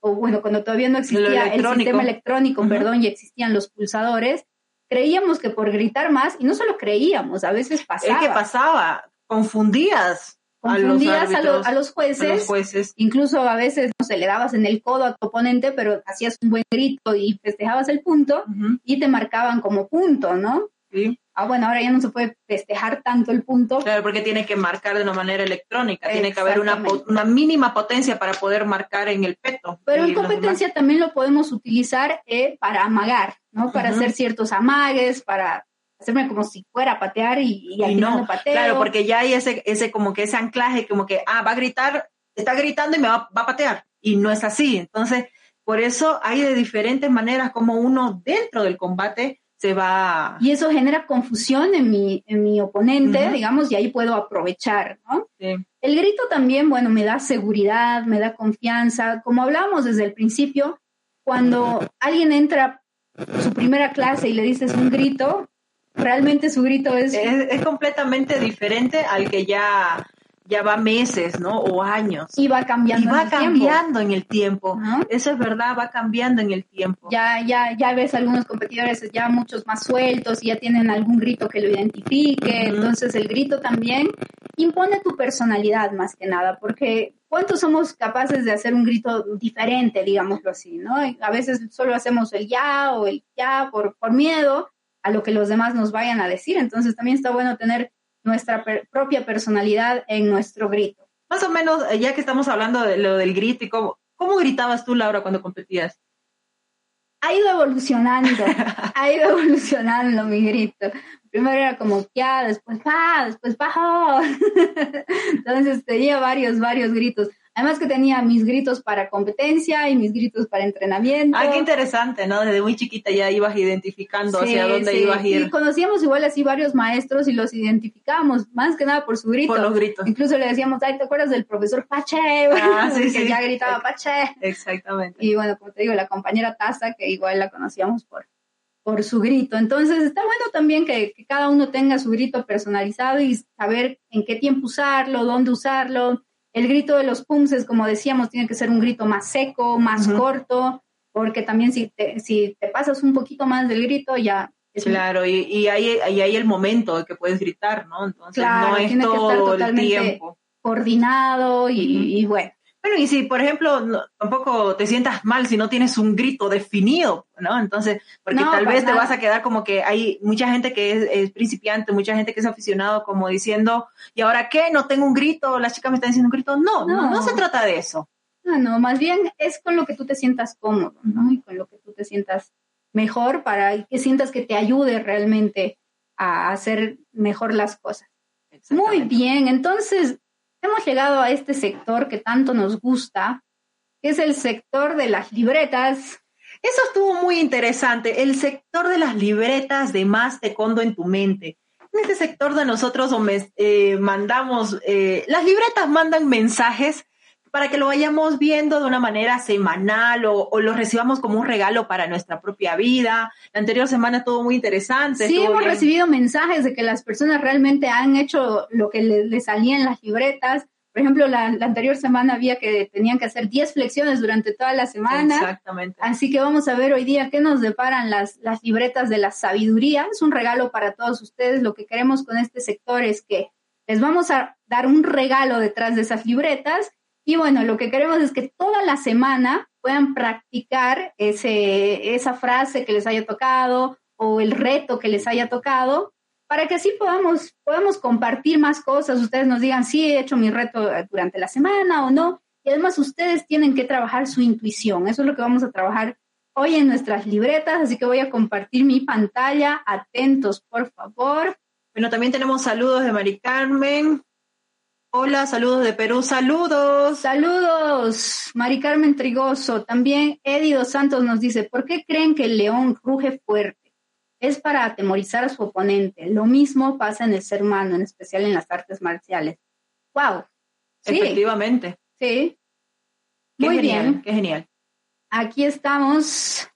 o bueno, cuando todavía no existía el sistema electrónico, perdón, y existían los pulsadores, creíamos que por gritar más, y no solo creíamos, a veces pasaba, Es que pasaba, confundías a los confundías a, árbitros, lo- a los jueces, a los jueces. incluso a veces, no sé, le dabas en el codo a tu oponente, pero hacías un buen grito y festejabas el punto, y te marcaban como punto, ¿no? sí. Ah, bueno, ahora ya no se puede festejar tanto el punto, Claro, porque tiene que marcar de una manera electrónica, tiene que haber una, mínima potencia para poder marcar en el peto. Pero en competencia también lo podemos utilizar eh, para amagar, ¿no? Para hacer ciertos amagues, para hacerme como si fuera a patear y, y al Y final no, pateo. Claro, porque ya hay ese, ese como que ese anclaje, como que, ah, va a gritar, está gritando y me va, va a patear. Y no es así. Entonces, por eso hay de diferentes maneras como uno dentro del combate se va... Y eso genera confusión en mi, en mi oponente, Ujú. digamos, y ahí puedo aprovechar, ¿no? Sí. El grito también, bueno, me da seguridad, me da confianza. Como hablábamos desde el principio, cuando alguien entra su primera clase y le dices un grito, realmente su grito es... Es, completamente diferente al que ya ya va meses, ¿no? O años. Y va cambiando. Y va cambiando en el tiempo. Eso es verdad, va cambiando en el tiempo. Ya, ya, ya ves algunos competidores ya muchos más sueltos, y ya tienen algún grito que lo identifique. Entonces el grito también impone tu personalidad más que nada, porque ¿cuántos somos capaces de hacer un grito diferente, digámoslo así, ¿no? A veces solo hacemos el ya o el ya por, por miedo a lo que los demás nos vayan a decir. Entonces también está bueno tener nuestra propia personalidad en nuestro grito. Más o menos, eh, ya que estamos hablando de lo del grito y cómo, ¿cómo gritabas tú, Laura, cuando competías? Ha ido evolucionando, ha ido evolucionando mi grito. Primero era como ya, después pa, después bajo. Entonces tenía varios, varios gritos. Además que tenía mis gritos para competencia y mis gritos para entrenamiento. Ah, qué interesante, ¿no? Desde muy chiquita ya ibas identificando hacia dónde ibas a ir. Y conocíamos igual así varios maestros y los identificábamos, más que nada por su grito. Por los gritos. Incluso le decíamos, ay, ¿te acuerdas del profesor Pache? Ah, sí, que ya gritaba Pache. Exactamente. Y bueno, como te digo, la compañera Taza, que igual la conocíamos por, por su grito. Entonces, está bueno también que, que cada uno tenga su grito personalizado y saber en qué tiempo usarlo, dónde usarlo el grito de los pums como decíamos, tiene que ser un grito más seco, más corto, porque también si te, si te pasas un poquito más del grito, ya... claro, y, y hay, hay el momento de que puedes gritar, ¿no? Entonces no es todo el tiempo. Coordinado y, y bueno. Bueno, y si, por ejemplo, tampoco te sientas mal si no tienes un grito definido, ¿no? Entonces, porque tal vez te vas a quedar como que hay mucha gente que es, principiante, mucha gente que es aficionado, como diciendo, ¿y ahora qué? No tengo un grito, las chicas me están diciendo un grito. No, no, no, se trata de eso. No, no, más bien es con lo que tú te sientas cómodo, ¿no? Y con lo que tú te sientas mejor para que sientas que te ayude realmente a hacer mejor las cosas. Muy bien, entonces hemos llegado a este sector que tanto nos gusta, que es el sector de las libretas. Eso estuvo muy interesante, el sector de las libretas de más taekwondo en tu mente. En este sector de nosotros eh, mandamos, eh, las libretas mandan mensajes para que lo vayamos viendo de una manera semanal o, lo recibamos como un regalo para nuestra propia vida. La anterior semana estuvo muy interesante. Sí, hemos recibido mensajes de que las personas realmente han hecho lo que les le salía en las libretas. Por ejemplo, la, anterior semana había que tenían que hacer 10 flexiones durante toda la semana. Exactamente. Así que vamos a ver hoy día qué nos deparan las, las libretas de la sabiduría. Es un regalo para todos ustedes. Lo que queremos con este sector es que les vamos a dar un regalo detrás de esas libretas y bueno, lo que queremos es que toda la semana puedan practicar ese, esa frase que les haya tocado o el reto que les haya tocado para que así podamos, podamos compartir más cosas. Ustedes nos digan, sí, he hecho mi reto durante la semana o no. Y además ustedes tienen que trabajar su intuición. Eso es lo que vamos a trabajar hoy en nuestras libretas. Así que voy a compartir mi pantalla. Atentos, por favor. Bueno, también tenemos saludos de Mari Carmen. Hola, saludos de Perú, saludos. Saludos, Mari Carmen Trigoso. También Eddie Dos Santos nos dice, ¿por qué creen que el león ruge fuerte? Es para atemorizar a su oponente. Lo mismo pasa en el ser humano, en especial en las artes marciales. ¡Wow! Efectivamente. Sí. Muy bien. Qué genial. Aquí estamos.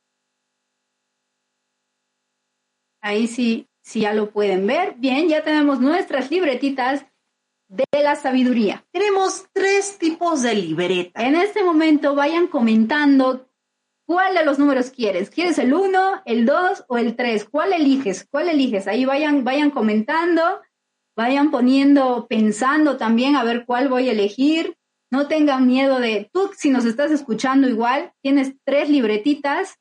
Ahí sí, sí ya lo pueden ver. Bien, ya tenemos nuestras libretitas de la sabiduría. Tenemos tres tipos de libreta. En este momento vayan comentando cuál de los números quieres. ¿Quieres el 1, el 2 o el 3? ¿Cuál eliges? ¿Cuál eliges? Ahí vayan, vayan comentando, vayan poniendo, pensando también a ver cuál voy a elegir. No tengan miedo de, tú si nos estás escuchando igual, tienes tres libretitas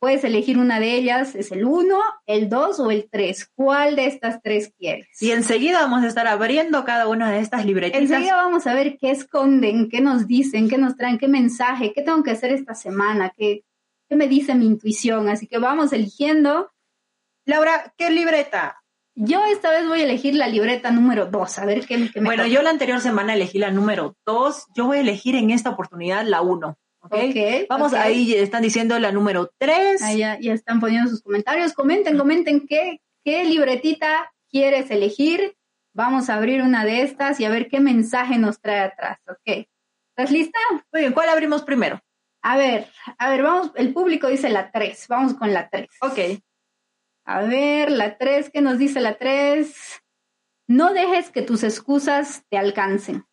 Puedes elegir una de ellas, es el 1, el 2 o el 3. ¿Cuál de estas tres quieres? Y enseguida vamos a estar abriendo cada una de estas libretitas. Enseguida vamos a ver qué esconden, qué nos dicen, qué nos traen, qué mensaje, qué tengo que hacer esta semana, qué, qué me dice mi intuición. Así que vamos eligiendo. Laura, ¿qué libreta? Yo esta vez voy a elegir la libreta número 2, a ver qué, qué me Bueno, yo la anterior semana elegí la número 2, yo voy a elegir en esta oportunidad la 1. Okay, Vamos, ahí están diciendo la número 3. Ahí ya, ya, están poniendo sus comentarios. Comenten, comenten qué, qué libretita quieres elegir. Vamos a abrir una de estas y a ver qué mensaje nos trae atrás. Ok. ¿Estás lista? Muy bien, ¿cuál abrimos primero? A ver, a ver, vamos, el público dice la 3. Vamos con la 3. Ok. A ver, la tres, ¿qué nos dice la tres? No dejes que tus excusas te alcancen.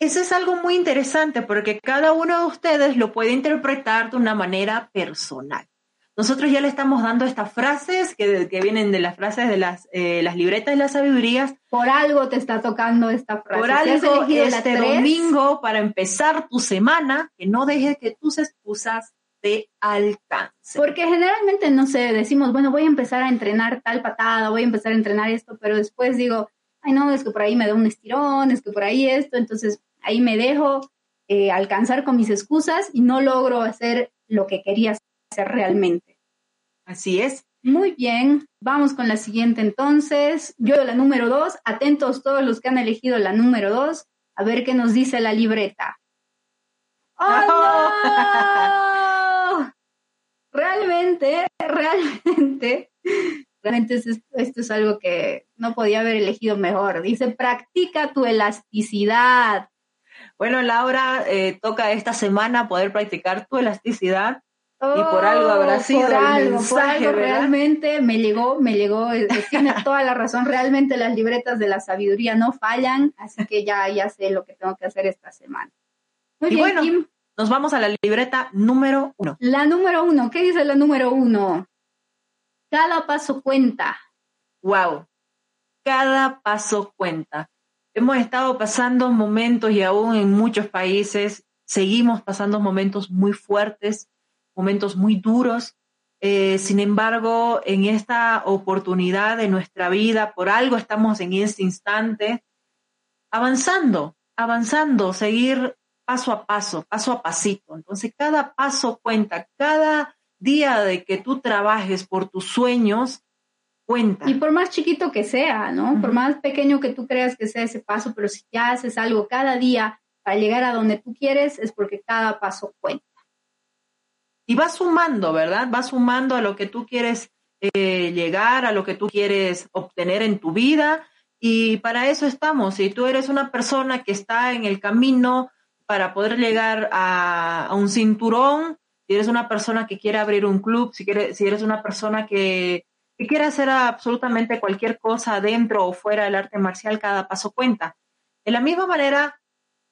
Eso es algo muy interesante porque cada uno de ustedes lo puede interpretar de una manera personal. Nosotros ya le estamos dando estas frases que, vienen de las frases de las, eh, las libretas de las sabidurías. Por algo te está tocando esta frase. Por algo este domingo para empezar tu semana, que no dejes que tus excusas te alcancen. Porque generalmente, no sé, decimos, bueno, voy a empezar a entrenar tal patada, voy a empezar a entrenar esto, pero después digo, ay no, es que por ahí me da un estirón, es que por ahí esto, entonces ahí me dejo eh, alcanzar con mis excusas y no logro hacer lo que quería hacer realmente. Así es. Muy bien, vamos con la siguiente entonces. Yo la número dos, atentos todos los que han elegido la número dos, a ver qué nos dice la libreta. ¡Oh, no! realmente, realmente, realmente esto es algo que no podía haber elegido mejor. Dice, practica tu elasticidad. Bueno, Laura, eh, toca esta semana poder practicar tu elasticidad y por algo habrá oh, sido por algo, por algo realmente me llegó, me llegó, eh, eh, tiene toda la razón, realmente las libretas de la sabiduría no fallan, así que ya, ya sé lo que tengo que hacer esta semana. Muy y bien, bueno, nos vamos a la libreta número uno. La número uno, ¿qué dice la número uno? Cada paso cuenta. Wow, cada paso cuenta. Hemos estado pasando momentos y aún en muchos países seguimos pasando momentos muy fuertes, momentos muy duros. Eh, sin embargo, en esta oportunidad de nuestra vida, por algo estamos en este instante, avanzando, avanzando, seguir paso a paso, paso a pasito. Entonces, cada paso cuenta, cada día de que tú trabajes por tus sueños, cuenta. Y por más chiquito que sea, ¿no? Por más pequeño que tú creas que sea ese paso, pero si ya haces algo cada día para llegar a donde tú quieres, es porque cada paso cuenta. Y vas sumando, ¿verdad? Vas sumando a lo que tú quieres eh, llegar, a lo que tú quieres obtener en tu vida. Y para eso estamos. Si tú eres una persona que está en el camino para poder llegar a, a un cinturón, si eres una persona que quiere abrir un club, si, quiere, si eres una persona que que quiera hacer absolutamente cualquier cosa dentro o fuera del arte marcial, cada paso cuenta. De la misma manera,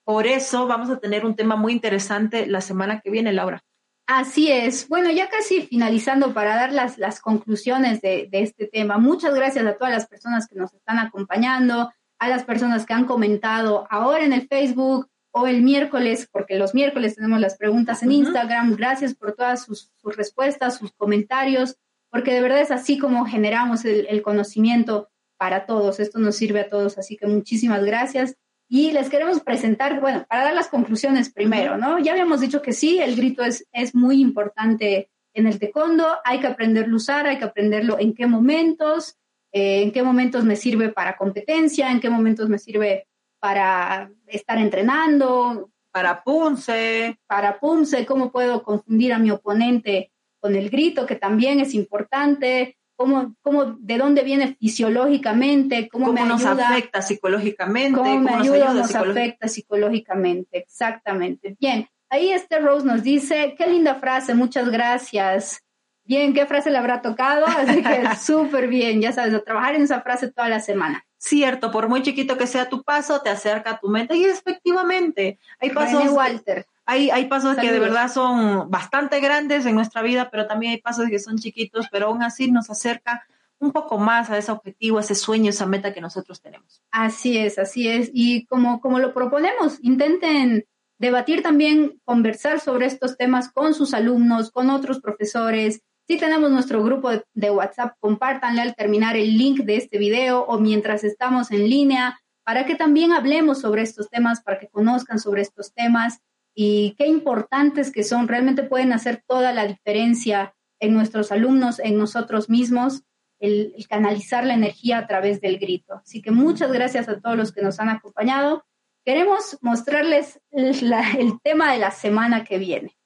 por eso vamos a tener un tema muy interesante la semana que viene, Laura. Así es. Bueno, ya casi finalizando para dar las, las conclusiones de, de, este tema. Muchas gracias a todas las personas que nos están acompañando, a las personas que han comentado ahora en el Facebook o el miércoles, porque los miércoles tenemos las preguntas en Instagram. Gracias por todas sus, sus respuestas, sus comentarios porque de verdad es así como generamos el, conocimiento para todos. Esto nos sirve a todos, así que muchísimas gracias. Y les queremos presentar, bueno, para dar las conclusiones primero, ¿no? Ya habíamos dicho que sí, el grito es, es muy importante en el taekwondo, hay que aprenderlo a usar, hay que aprenderlo en qué momentos, eh, en qué momentos me sirve para competencia, en qué momentos me sirve para estar entrenando. Para punce. Para punce, cómo puedo confundir a mi oponente con el grito, que también es importante, cómo, cómo de dónde viene fisiológicamente, cómo, me nos afecta psicológicamente, cómo, me ayuda, nos, afecta psicológicamente, exactamente. Bien, ahí este Rose nos dice, qué linda frase, muchas gracias. Bien, ¿qué frase le habrá tocado? Así que súper bien, ya sabes, a trabajar en esa frase toda la semana. Cierto, por muy chiquito que sea tu paso, te acerca a tu mente. Y efectivamente, hay pasos. Walter. Hay, hay pasos que de verdad son bastante grandes en nuestra vida, pero también hay pasos que son chiquitos, pero aún así nos acerca un poco más a ese objetivo, ese sueño, esa meta que nosotros tenemos. Así es, así es. Y como, como lo proponemos, intenten debatir también, conversar sobre estos temas con sus alumnos, con otros profesores. Si tenemos nuestro grupo de WhatsApp, compártanle al terminar el link de este video o mientras estamos en línea para que también hablemos sobre estos temas, para que conozcan sobre estos temas y qué importantes que son, realmente pueden hacer toda la diferencia en nuestros alumnos, en nosotros mismos, el, canalizar la energía a través del grito. Así que muchas gracias a todos los que nos han acompañado. Queremos mostrarles el tema de la semana que viene.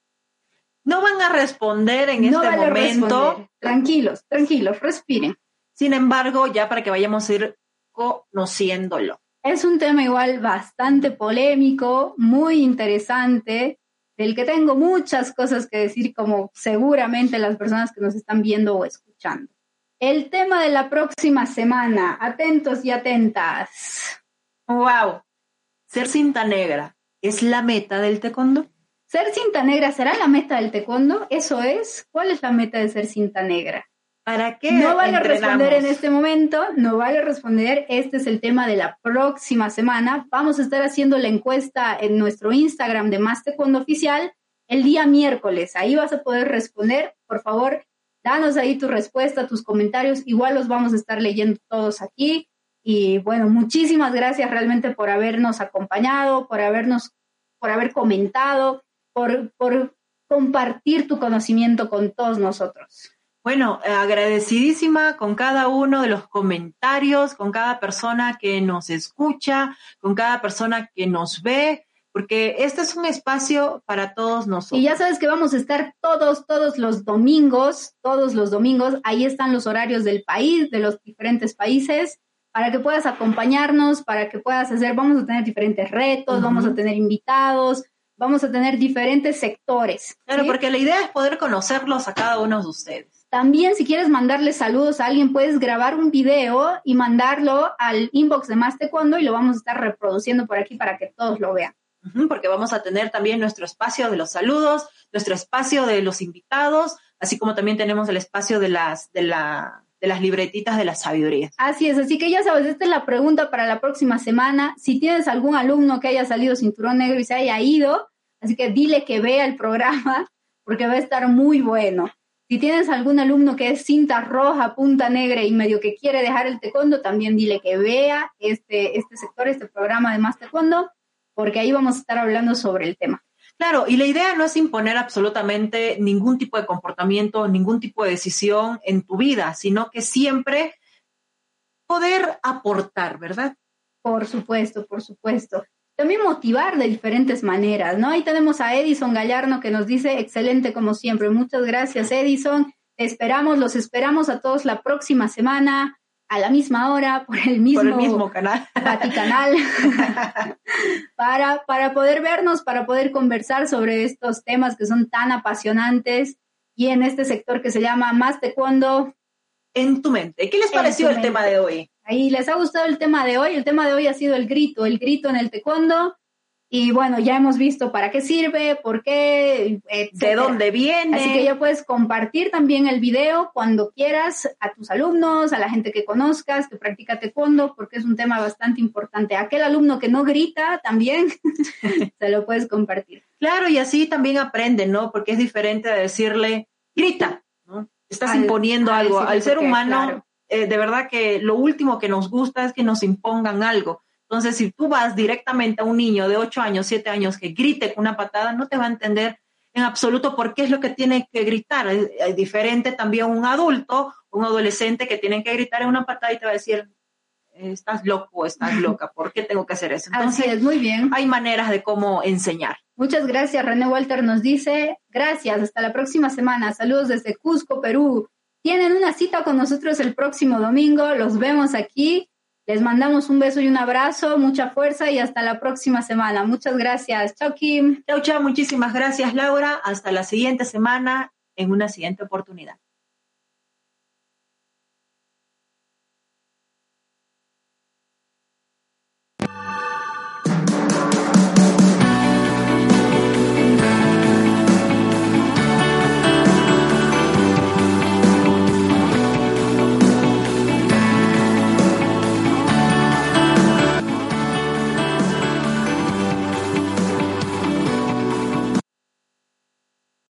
No van a responder en este momento. Tranquilos, tranquilos, respiren. Sin embargo, ya para que vayamos a ir conociéndolo. Es un tema igual bastante polémico, muy interesante, del que tengo muchas cosas que decir, como seguramente las personas que nos están viendo o escuchando. El tema de la próxima semana, atentos y atentas. Wow, ser cinta negra es la meta del taekwondo. ¿Ser cinta negra será la meta del taekwondo? Eso es. ¿Cuál es la meta de ser cinta negra? ¿Para qué? No vale responder en este momento, no vale responder. Este es el tema de la próxima semana. Vamos a estar haciendo la encuesta en nuestro Instagram de Más Taekwondo Oficial el día miércoles. Ahí vas a poder responder. Por favor, danos ahí tu respuesta, tus comentarios. Igual los vamos a estar leyendo todos aquí. Y bueno, muchísimas gracias realmente por habernos acompañado, por habernos, por haber comentado, por, por compartir tu conocimiento con todos nosotros. Bueno, agradecidísima con cada uno de los comentarios, con cada persona que nos escucha, con cada persona que nos ve, porque este es un espacio para todos nosotros. Y ya sabes que vamos a estar todos, todos los domingos, todos los domingos, ahí están los horarios del país, de los diferentes países, para que puedas acompañarnos, para que puedas hacer, vamos a tener diferentes retos, vamos a tener invitados, vamos a tener diferentes sectores. Claro, porque la idea es poder conocerlos a cada uno de ustedes. También si quieres mandarle saludos a alguien, puedes grabar un video y mandarlo al inbox de Más Taekwondo y lo vamos a estar reproduciendo por aquí para que todos lo vean. Porque vamos a tener también nuestro espacio de los saludos, nuestro espacio de los invitados, así como también tenemos el espacio de las, de la, de las libretitas de la sabiduría. Así es, así que ya sabes, esta es la pregunta para la próxima semana. Si tienes algún alumno que haya salido cinturón negro y se haya ido, así que dile que vea el programa porque va a estar muy bueno. Si tienes algún alumno que es cinta roja, punta negra y medio que quiere dejar el taekwondo, también dile que vea este, este sector, este programa de más taekwondo, porque ahí vamos a estar hablando sobre el tema. Claro, y la idea no es imponer absolutamente ningún tipo de comportamiento, ningún tipo de decisión en tu vida, sino que siempre poder aportar, ¿verdad? Por supuesto, por supuesto también motivar de diferentes maneras, ¿no? Ahí tenemos a Edison Gallarno que nos dice, excelente como siempre. Muchas gracias, Edison. esperamos, los esperamos a todos la próxima semana a la misma hora por el mismo, por el mismo canal, canal para, para poder vernos, para poder conversar sobre estos temas que son tan apasionantes y en este sector que se llama Más Taekwondo. En tu mente. ¿Qué les pareció el tema de hoy? Ahí les ha gustado el tema de hoy. El tema de hoy ha sido el grito, el grito en el taekwondo. Y bueno, ya hemos visto para qué sirve, por qué, de dónde viene. Así que ya puedes compartir también el video cuando quieras a tus alumnos, a la gente que conozcas, que practica taekwondo, porque es un tema bastante importante. Aquel alumno que no grita también se lo puedes compartir. Claro, y así también aprende, ¿no? Porque es diferente de decirle, grita, ¿no? Estás imponiendo algo. Al ser humano, eh, de verdad que lo último que nos gusta es que nos impongan algo. Entonces, si tú vas directamente a un niño de 8 años, 7 años que grite con una patada, no te va a entender en absoluto por qué es lo que tiene que gritar. Es, diferente también un adulto, un adolescente que tiene que gritar en una patada y te va a decir, estás loco, estás loca, ¿por qué tengo que hacer eso? Entonces, es, muy bien. Hay maneras de cómo enseñar. Muchas gracias. René Walter nos dice, gracias, hasta la próxima semana. Saludos desde Cusco, Perú. Tienen una cita con nosotros el próximo domingo, los vemos aquí. Les mandamos un beso y un abrazo, mucha fuerza y hasta la próxima semana. Muchas gracias. Chao, Kim. Chao, chao. Muchísimas gracias, Laura. Hasta la siguiente semana en una siguiente oportunidad.